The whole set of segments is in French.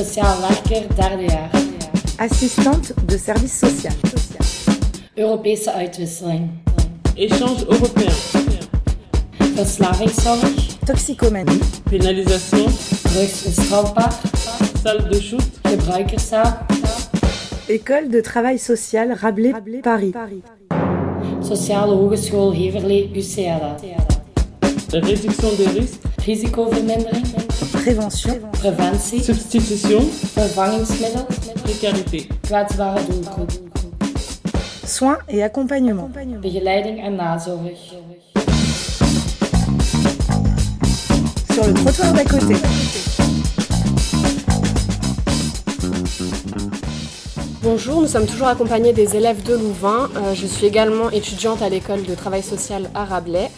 Sociaal werker, derde jaar. Assistante de service social. Europese uitwisseling. Échange européen. Verslavingszorg. Toxicomanie. Pénalisation. Drugs is strafbaar. Salle de shoot. Gebruikerszaal. École de travail social Rabelais, Paris. Sociale Hogeschool Heverlee, UCLA. Réduction des risques. Risicovermindering. Prévention. Preventie. Substitution. Précarité. Kwetsbare doelgroep. Soins et accompagnement. Begeleiding en nazorg. Sur le trottoir d'à côté. Bonjour, nous sommes toujours accompagnés des élèves de Louvain. Euh, je suis également étudiante à l'école de travail social à Rabelais.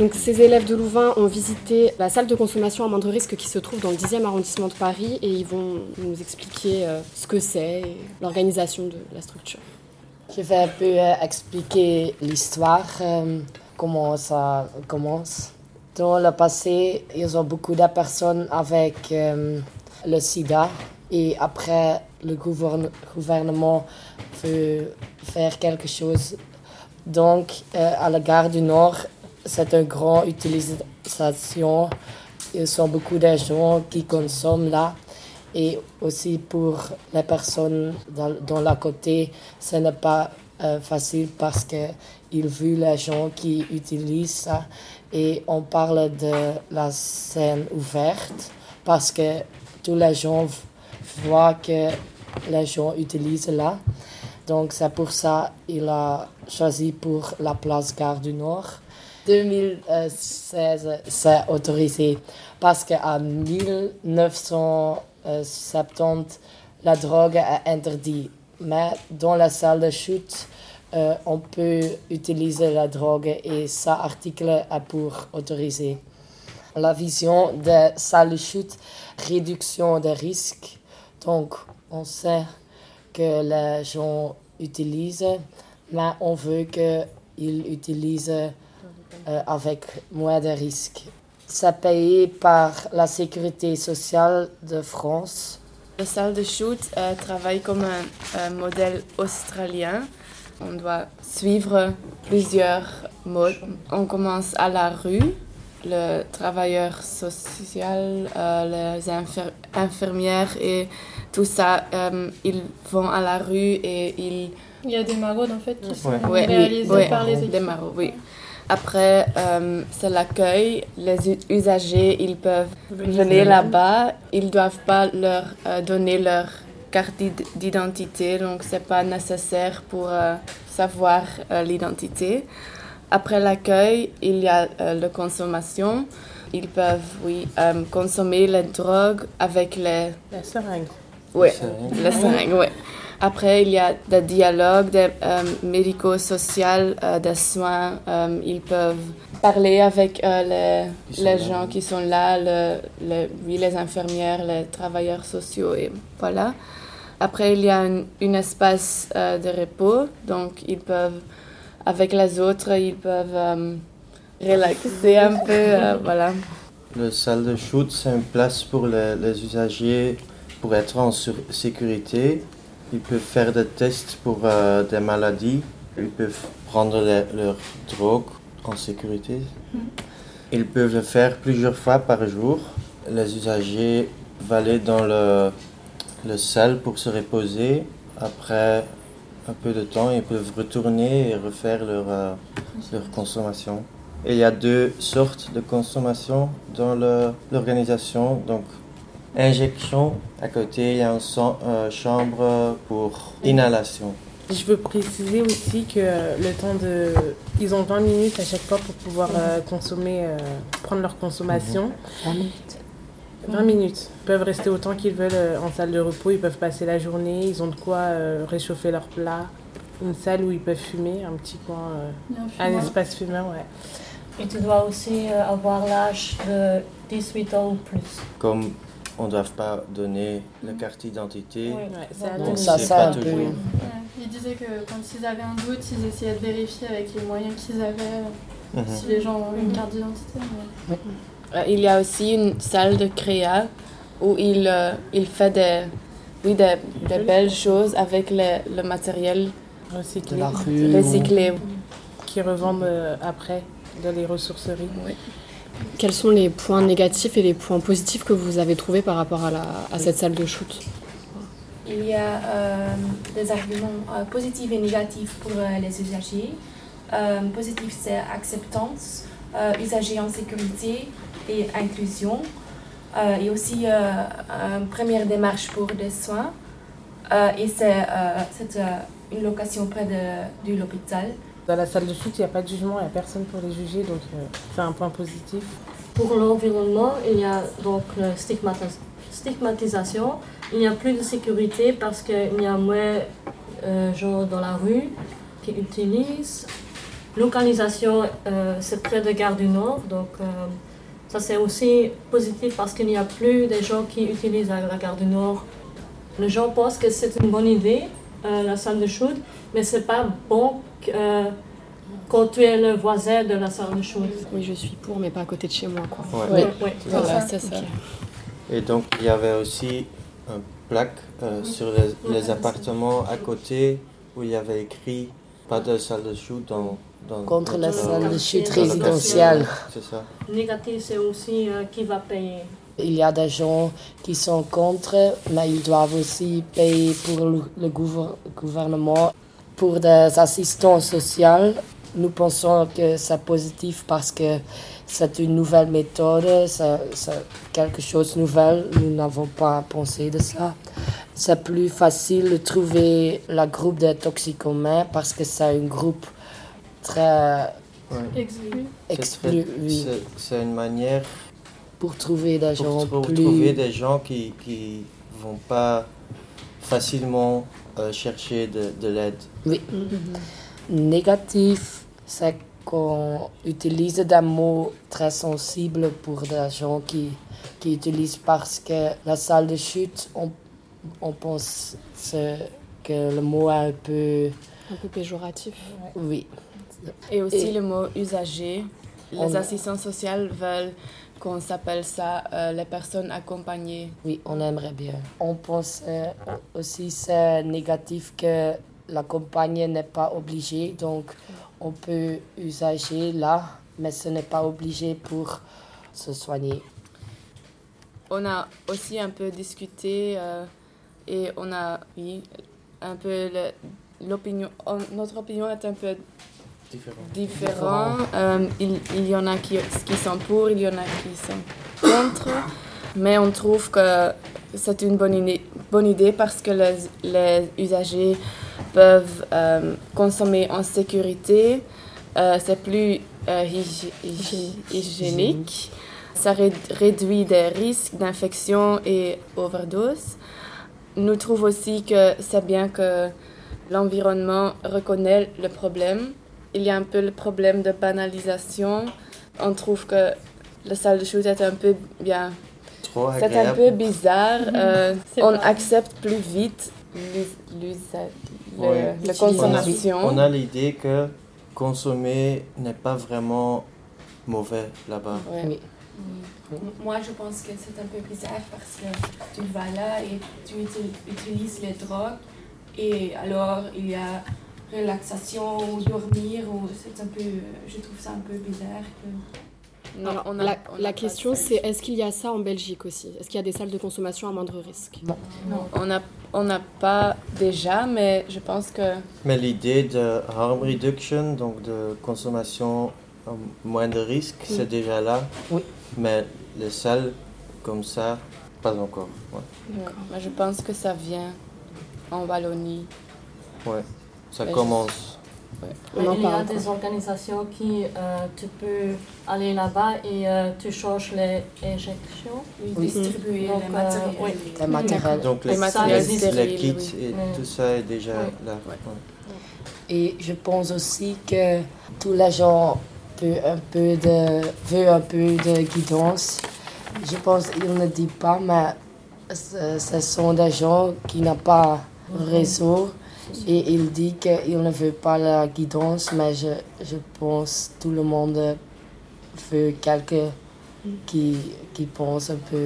Donc, ces élèves de Louvain ont visité la salle de consommation à moindre risque qui se trouve dans le 10e arrondissement de Paris et ils vont nous expliquer euh, ce que c'est et l'organisation de la structure. Je vais un peu euh, expliquer l'histoire, euh, comment ça commence. Dans le passé, ils ont beaucoup de personnes avec le sida et après, le gouverne- gouvernement veut faire quelque chose. Donc, à la gare du Nord, c'est une grande utilisation. Ils sont beaucoup de gens qui consomment là. Et aussi pour les personnes dans, la côté, ce n'est pas euh, facile parce qu'ils vu les gens qui utilisent ça. Et on parle de la scène ouverte parce que tous les gens voient que les gens utilisent là. Donc c'est pour ça qu'il a choisi pour la place Gare du Nord. 2016, c'est autorisé parce qu'en 1970, la drogue est interdite. Mais dans la salle de chute, euh, on peut utiliser la drogue et ça article est pour autoriser. La vision de salle de chute, réduction des risques. Donc, on sait que les gens utilisent, mais on veut qu'ils utilisent euh, avec moins de risques. C'est payé par la sécurité sociale de France. La salle de shoot euh, travaille comme un, un modèle australien. On doit suivre plusieurs modes. On commence à la rue. Le travailleur social, euh, les infir- infirmières et tout ça, euh, ils vont à la rue et ils Il y a des maraudes en fait qui sont Ouais, réalisées ouais, par les des équipes. maraudes, oui. Après, euh, c'est l'accueil. Les usagers, ils peuvent venir là-bas. Ils ne doivent pas leur euh, donner leur carte d'id- d'identité, donc c'est pas nécessaire pour euh, savoir euh, l'identité. Après l'accueil, il y a euh, la consommation. Ils peuvent, oui, euh, consommer les drogues avec les La seringue. oui, les seringues, oui. Après, il y a des dialogues des euh, médico-sociaux, euh, des soins. euh, ils peuvent parler avec euh, les, les gens qui sont là, le, le- oui, les infirmières, les travailleurs sociaux, et voilà. Après, il y a un, un espace de repos, donc ils peuvent, avec les autres, ils peuvent relaxer un peu, voilà. Le salle de shoot, c'est une place pour les, les usagers pour être en sécurité. Ils peuvent faire des tests pour euh, des maladies. Ils peuvent prendre les- leur drogue en sécurité. Ils peuvent le faire plusieurs fois par jour. Les usagers vont aller dans le, le salle pour se reposer. Après un peu de temps, ils peuvent retourner et refaire leur, euh, leur consommation. Et il y a deux sortes de consommation dans le- l'organisation. Donc, injection, à côté, il y a une euh, chambre pour inhalation. Je veux préciser aussi que le temps de. Ils ont 20 minutes à chaque fois pour pouvoir euh, consommer, euh, prendre leur consommation. 20 minutes. Ils peuvent rester autant qu'ils veulent en salle de repos, ils peuvent passer la journée, ils ont de quoi euh, réchauffer leur plat. Une salle où ils peuvent fumer, un petit coin, euh, un espace fumeur, ouais. Et tu dois aussi avoir l'âge de 18 ans ou plus. Comme on ne doit pas donner la carte d'identité, Oui. Ouais, donc ça, pas toujours. Ils disaient que quand ils avaient un doute, ils essayaient de vérifier avec les moyens qu'ils avaient Mhm. si les gens ont une carte d'identité. mais- Euh, Il y a aussi une salle de créa où il, euh, il fait des, oui, des, des belles choses avec le, le matériel Recyclé. De la rue. recyclé. Qui revendent euh, après dans les ressourceries. Quels sont les points négatifs et les points positifs que vous avez trouvés par rapport à, cette salle de shoot? Il y a euh, des arguments euh, positifs et négatifs pour euh, les usagers. Positif, c'est acceptance, usagers en sécurité et inclusion. Et aussi une première démarche pour des soins. Et c'est une location près de l'hôpital. Dans la salle de shoot, il n'y a pas de jugement, il n'y a personne pour les juger, donc euh, c'est un point positif. Pour l'environnement, il y a donc la stigmatis- stigmatisation. Il n'y a plus de sécurité parce qu'il y a moins euh, gens dans la rue qui utilisent. Localisation, euh, c'est près de Gare du Nord, donc euh, ça c'est aussi positif parce qu'il n'y a plus des gens qui utilisent la Gare du Nord. Les gens pensent que c'est une bonne idée, euh, la salle de shoot, mais c'est pas bon euh, quand tu es le voisin de la salle de shoot. Oui, je suis pour, mais pas à côté de chez moi. Quoi. Ouais. Oui, oui. Voilà, c'est ça. Et donc, il y avait aussi un plaque euh, sur les, les appartements à côté où il y avait écrit pas de salle de shoot dans, dans Contre la salle de la résidentielle. C'est ça. Négatif, c'est aussi euh, qui va payer. Il y a des gens qui sont contre, mais ils doivent aussi payer pour le, le gouver- gouvernement. Pour des assistants sociaux, nous pensons que c'est positif parce que c'est une nouvelle méthode, c'est quelque chose de nouvel. Nous n'avons pas pensé de ça. C'est plus facile de trouver le groupe des toxicomains parce que c'est un groupe très Ouais. Exclu. Exclu. C'est une manière Pour trouver des gens pour, plus... trouver des gens qui qui vont pas facilement euh, chercher de, de l'aide. Oui. Négatif, c'est qu'on utilise des mots très sensibles pour des gens qui, qui utilisent parce que la salle de chute, on, on pense que le mot est un peu... Un peu péjoratif. Oui. Et aussi Et- le mot usager. Les On- assistants sociaux veulent qu'on s'appelle ça euh, les personnes accompagnées. Oui, on aimerait bien. On pense euh, aussi c'est négatif que la compagnie n'est pas obligée, donc on peut usager là, mais ce n'est pas obligé pour se soigner. On a aussi un peu discuté euh, et on a, oui, un peu le- l'opinion. on- Notre opinion est un peu Différent. différent. Euh, il, il y en a qui, qui sont pour, il y en a qui sont contre. Mais on trouve que c'est une bonne idée, bonne idée parce que les, les usagers peuvent euh, consommer en sécurité. Euh, c'est plus hygi- hygi- hygiénique. Ça ré- réduit des risques d'infection et overdose. Nous trouvons aussi que c'est bien que l'environnement reconnaît le problème. Il y a un peu le problème de banalisation. On trouve que la salle de shoot est un peu bien. C'est un peu bizarre. euh, C'est on vrai. accepte plus vite Ouais. la consommation. On a l'idée que consommer n'est pas vraiment mauvais là-bas. Ouais. Oui. Moi, je pense que c'est un peu bizarre parce que tu vas là et tu util- utilises les drogues et alors il y a relaxation ou dormir ou c'est un peu, je trouve ça un peu bizarre. que- Non, Alors, on a- la, on a la pas question, c'est est-ce qu'il y a ça en Belgique aussi? Est-ce qu'il y a des salles de consommation à moindre risque? On n'a on n'a pas déjà, mais je pense que Mais l'idée de harm reduction, donc de consommation à moins de risque, c'est déjà là. Oui. Mais les salles comme ça, pas encore. Ouais, mais je pense que ça vient en Wallonie. Ouais. Ça commence. On en il y a des organisations qui, euh, tu peux aller là-bas et euh, tu changes les injections. Oui, distribuer Donc, les euh, matériels. oui. Le matériel. Donc Les les, matériels les- stériles, les kits oui. et tout ça est déjà là. Ouais. Ouais. Et je pense aussi que tous les gens veulent un peu de, veulent un peu de guidance. Je pense qu'ils ne disent pas, mais ce, ce sont des gens qui n'ont pas réseau. Et ils disent qu'ils ne veulent pas la guidance, mais je, je pense que tout le monde veut quelqu'un qui, qui pense un peu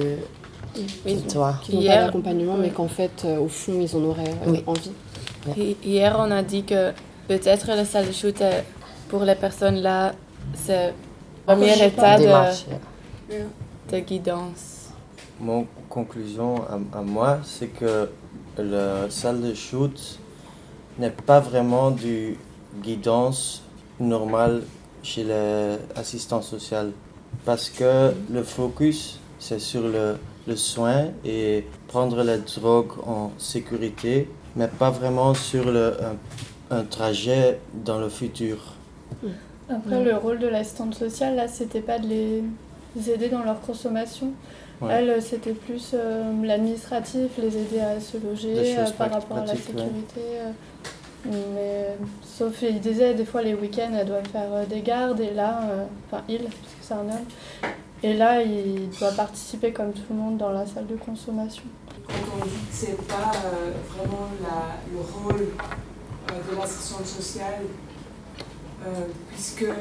Oui, toi. Qui n'ont pas Hier- d'accompagnement, mais qu'en fait, euh, au fond, ils en auraient euh, Oui. envie. Hi- Hier, on a dit que peut-être la salle de shoot, euh, pour les personnes là, c'est le premier état de, de guidance. Mon conclusion à, à moi, c'est que la salle de shoot n'est pas vraiment du guidance normale chez les assistants sociaux. Parce que le focus, c'est sur le, le soin et prendre la drogue en sécurité, mais pas vraiment sur le, un, un trajet dans le futur. Après, le rôle de l'assistante sociale, là, c'était pas de les aider dans leur consommation. Ouais. Elle, c'était plus euh, l'administratif, les aider à se loger euh, par rapport à la ouais. sécurité. euh. mais sauf, il disait, des fois, les week-ends, elle doit faire euh, des gardes, et là, euh, enfin, il, parce que c'est un homme, et là, il doit participer comme tout le monde dans la salle de consommation. Quand on dit que c'est pas euh, vraiment la- le rôle euh, de l'assistante sociale, euh, puisque euh,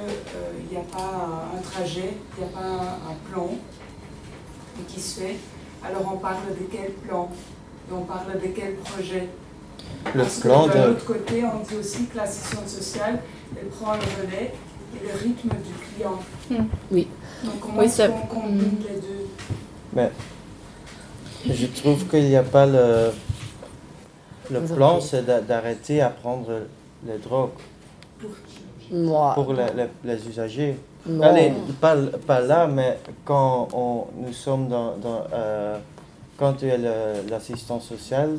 il n'y a pas un, un trajet, il n'y a pas un, un plan qui se fait, alors on parle de quel plan et on parle de quel projet? Le Parce plan que de... autre côté, on dit aussi que l'assistante sociale, elle prend le relais et le rythme du client. Hmm. Oui. Donc comment Oui, est-ce ça- qu'on combine les deux? Mais je trouve qu'il n'y a pas le... Le plan, c'est d'a- d'arrêter à prendre les drogues Pour les, les- les usagers. non. Allez, pas, pas là, mais quand on, nous sommes dans... dans, euh, quand tu es le- l'assistant social,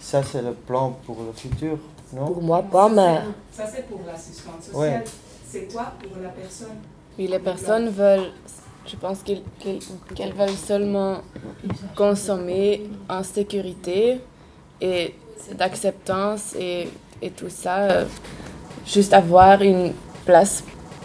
ça c'est le plan pour le futur, non? Pour moi, pas, mais Ça, c'est pour l'assistante sociale. Ouais. C'est quoi pour la personne? Oui, les personnes veulent, je pense qu'elles veulent seulement consommer en sécurité et d'acceptance et, et tout ça. Juste avoir une place.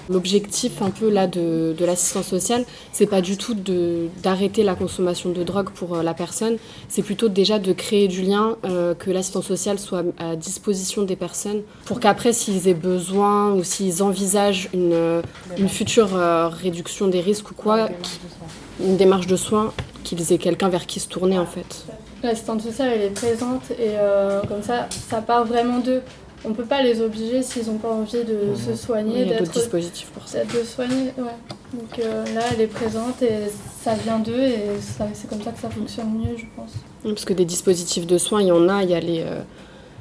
L'objectif un peu là de, de l'assistance sociale, c'est pas du tout de- d'arrêter la consommation de drogue pour euh, la personne, c'est plutôt déjà de créer du lien, euh, que l'assistance sociale soit à disposition des personnes, pour qu'après s'ils aient besoin ou s'ils envisagent une, euh, une future euh, réduction des risques ou quoi, une démarche de soins, qu'ils aient quelqu'un vers qui se tourner en fait. L'assistante sociale, elle est présente et euh, comme ça, ça part vraiment d'eux. On ne peut pas les obliger s'ils n'ont pas envie de se Il soigner, y a d'autres d'être dispositifs pour ça. d'être de soigner. Ouais. Donc euh, là, elle est présente et ça vient d'eux et c'est comme ça que ça fonctionne mieux, je pense. Oui, Parce que des dispositifs de soins, il y en a, il y a les, euh,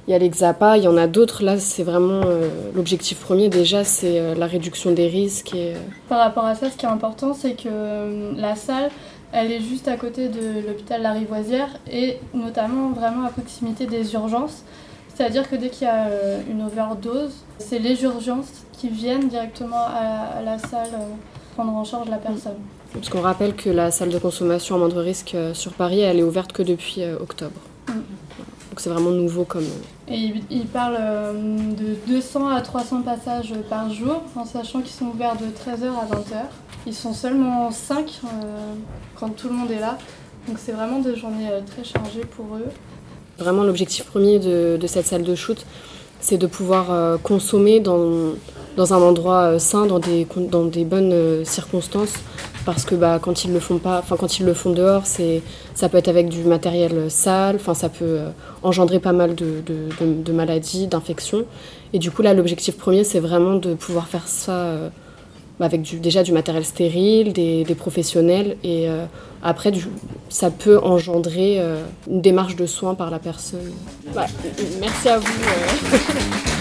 il y a les XAPA, il y en a d'autres. Là, c'est vraiment euh, l'objectif premier déjà, c'est euh, la réduction des risques. Et, euh, Par rapport à ça, ce qui est important, c'est que euh, la salle, elle est juste à côté de l'hôpital Larivoisière et notamment vraiment à proximité des urgences. C'est-à-dire que dès qu'il y a euh, une overdose, c'est les urgences qui viennent directement à, la salle euh, prendre en charge la personne. parce qu'on rappelle que la salle de consommation à moindre risque euh, sur Paris, elle est ouverte que depuis octobre. Mm. Donc c'est vraiment nouveau comme. Et il, il parle euh, de 200 à 300 passages par jour, en sachant qu'ils sont ouverts de 13h à 20h. Ils sont seulement 5 quand tout le monde est là. Donc c'est vraiment des journées très chargées pour eux. Vraiment, l'objectif premier de, cette salle de shoot, c'est de pouvoir euh, consommer dans, dans un endroit euh, sain, dans des, dans des bonnes euh, circonstances. Parce que bah, quand ils le font pas, enfin quand ils le font dehors, c'est, ça peut être avec du matériel sale, enfin ça peut engendrer pas mal de, de, maladies, d'infections. Et du coup là, l'objectif premier, c'est vraiment de pouvoir faire ça avec du, déjà du matériel stérile, des, professionnels, et euh, après ça peut engendrer euh, une démarche de soins par la personne. Bah, merci à vous. euh.